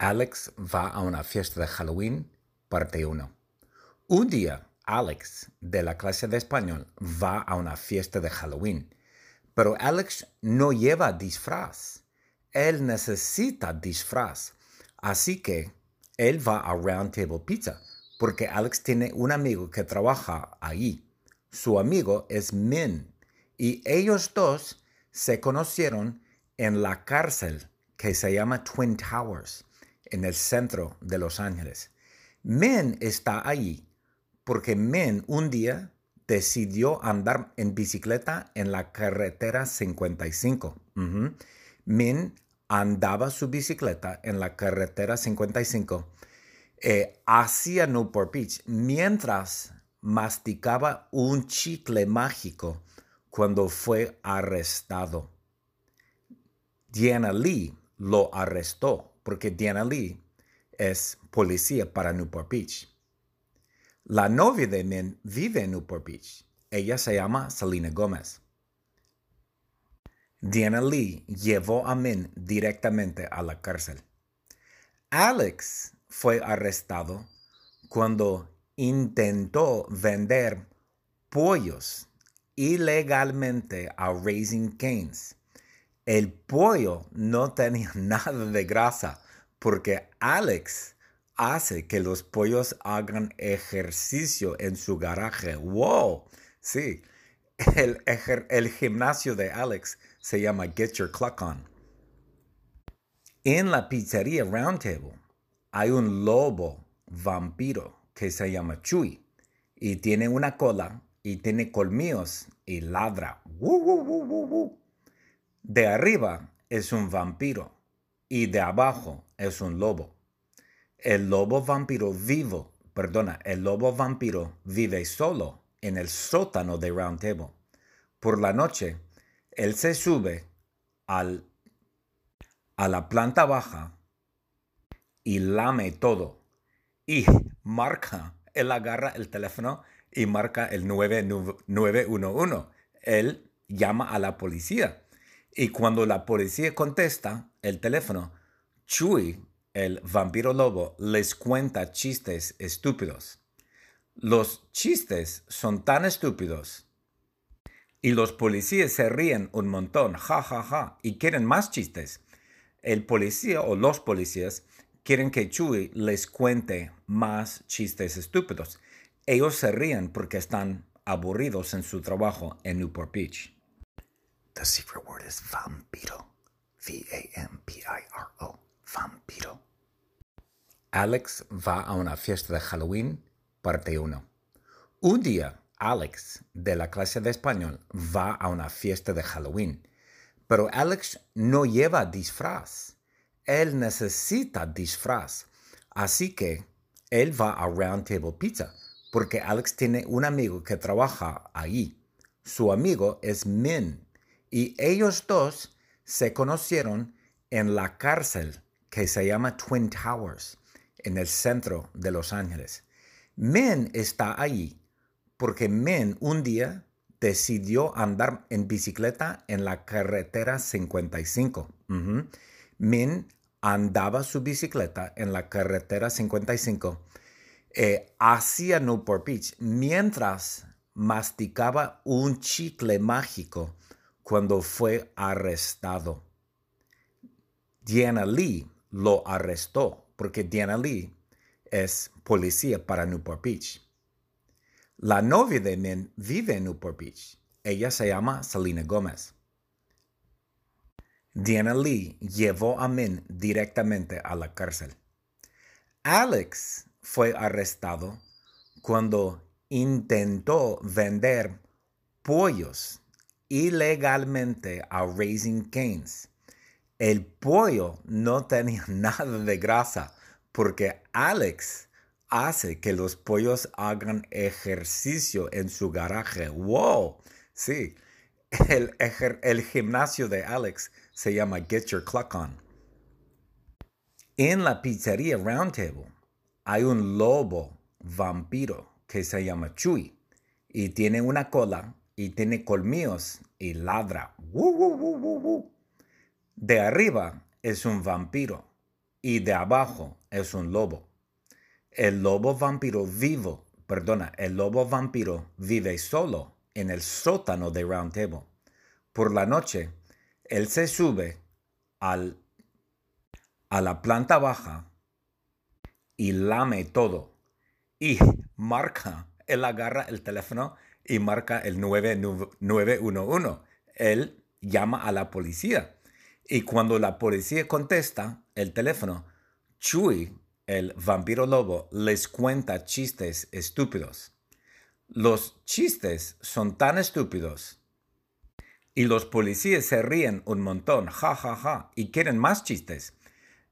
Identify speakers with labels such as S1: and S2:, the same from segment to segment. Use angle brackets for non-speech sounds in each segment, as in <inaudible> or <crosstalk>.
S1: Alex va a una fiesta de Halloween, parte 1. Un día, Alex, de la clase de español, va a una fiesta de Halloween. Pero Alex no lleva disfraz. Él necesita disfraz. Así que él va a Round Table Pizza, porque Alex tiene un amigo que trabaja ahí. Su amigo es Min. Y ellos dos se conocieron en la cárcel que se llama Twin Towers en el centro de Los Ángeles. Men está ahí porque Men un día decidió andar en bicicleta en la carretera 55. Men andaba su bicicleta en la carretera 55 eh, hacia Newport Beach mientras masticaba un chicle mágico cuando fue arrestado. Diana Lee lo arrestó porque Diana Lee es policía para Newport Beach. La novia de Min vive en Newport Beach. Ella se llama Selena Gómez. Diana Lee llevó a Min directamente a la cárcel. Alex fue arrestado cuando intentó vender pollos ilegalmente a Raising Canes el pollo no tenía <laughs> nada de grasa porque Alex hace que los pollos hagan ejercicio en su garaje. ¡Wow! Sí, el, gimnasio de Alex se llama Get Your Cluck On. En la pizzería Round Table hay un lobo vampiro que se llama Chuy y tiene una cola y tiene colmillos y ladra. ¡Woo, de arriba es un vampiro y de abajo es un lobo. El lobo vampiro vivo, perdona, el lobo vampiro vive solo en el sótano de Round Table. Por la noche, él se sube al, a la planta baja y lame todo. Y <laughs> marca, él agarra el teléfono y marca el 9911. Él llama a la policía y cuando la policía contesta el teléfono, Chuy, el vampiro lobo, les cuenta chistes estúpidos. Los chistes son tan estúpidos y los policías se ríen un montón, ja, ja, ja, y quieren más chistes. El policía o los policías quieren que Chuy les cuente más chistes estúpidos. Ellos se ríen porque están aburridos en su trabajo en Newport Beach. The secret word is vampiro. V-A-M-P-I-R-O. Vampiro. Alex va a una fiesta de Halloween, parte 1. Un día, Alex, de la clase de español, va a una fiesta de Halloween. Pero Alex no lleva disfraz. Él necesita disfraz. Así que él va a Round Table Pizza, porque Alex tiene un amigo que trabaja ahí. Su amigo es Min y ellos dos se conocieron en la cárcel que se llama Twin Towers, en el centro de Los Ángeles. Men está allí porque Men un día decidió andar en bicicleta en la carretera 55. Men andaba su bicicleta en la carretera 55 eh, hacia Newport Beach mientras masticaba un chicle mágico cuando fue arrestado. Diana Lee lo arrestó porque Diana Lee es policía para Newport Beach. La novia de Min vive en Newport Beach. Ella se llama Selena Gómez. Diana Lee llevó a Min directamente a la cárcel. Alex fue arrestado cuando intentó vender pollos ilegalmente a Raising Canes. El pollo no tenía <laughs> nada de grasa porque Alex hace que los pollos hagan ejercicio en su garaje. ¡Wow! Sí, el, el gimnasio de Alex se llama Get Your Cluck On. En la pizzería Round Table hay un lobo vampiro que se llama Chuy y tiene una cola y tiene colmillos y ladra. de arriba es un vampiro y de abajo es un lobo. El lobo vampiro vivo, perdona, el lobo vampiro vive solo en el sótano de Round Table. Por la noche, él se sube al, a la planta baja y lame todo. Y marca, él agarra el teléfono y marca el 9911. Él llama a la policía. Y cuando la policía contesta el teléfono, Chuy, el vampiro lobo, les cuenta chistes estúpidos. Los chistes son tan estúpidos y los policías se ríen un montón, ja, ja, ja, y quieren más chistes.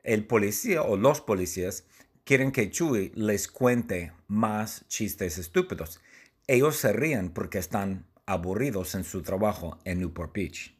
S1: El policía o los policías quieren que Chuy les cuente más chistes estúpidos. Ellos se ríen porque están aburridos en su trabajo en Newport Beach.